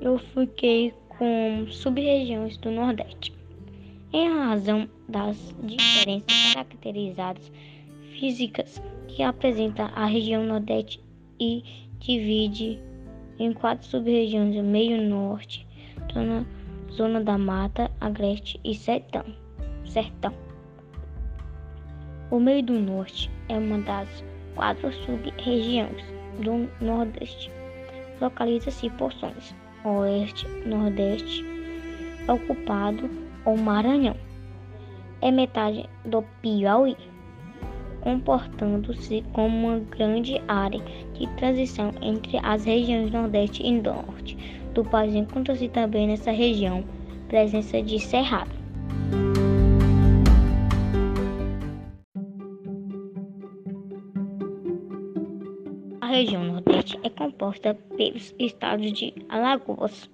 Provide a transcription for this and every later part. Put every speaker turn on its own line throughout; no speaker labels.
eu fiquei com sub-regiões do Nordeste. Em razão das diferenças caracterizadas físicas que apresenta a região Nordeste e divide em quatro sub-regiões: meio norte, zona, zona da mata, agreste e sertão. sertão. O meio do norte é uma das quatro sub-regiões do Nordeste. Localiza-se porções Oeste, Nordeste, ocupado ou Maranhão. É metade do Piauí comportando-se como uma grande área de transição entre as regiões Nordeste e Norte do país. Encontra-se também nessa região presença de cerrado. Região Nordeste é composta pelos estados de Alagoas,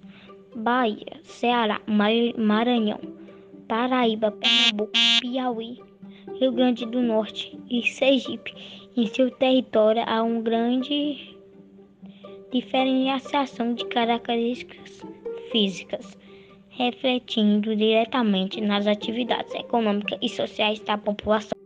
Bahia, Ceará, Maranhão, Paraíba, Pernambuco, Piauí, Rio Grande do Norte e Sergipe. Em seu território há uma grande diferenciação de características físicas, refletindo diretamente nas atividades econômicas e sociais da população.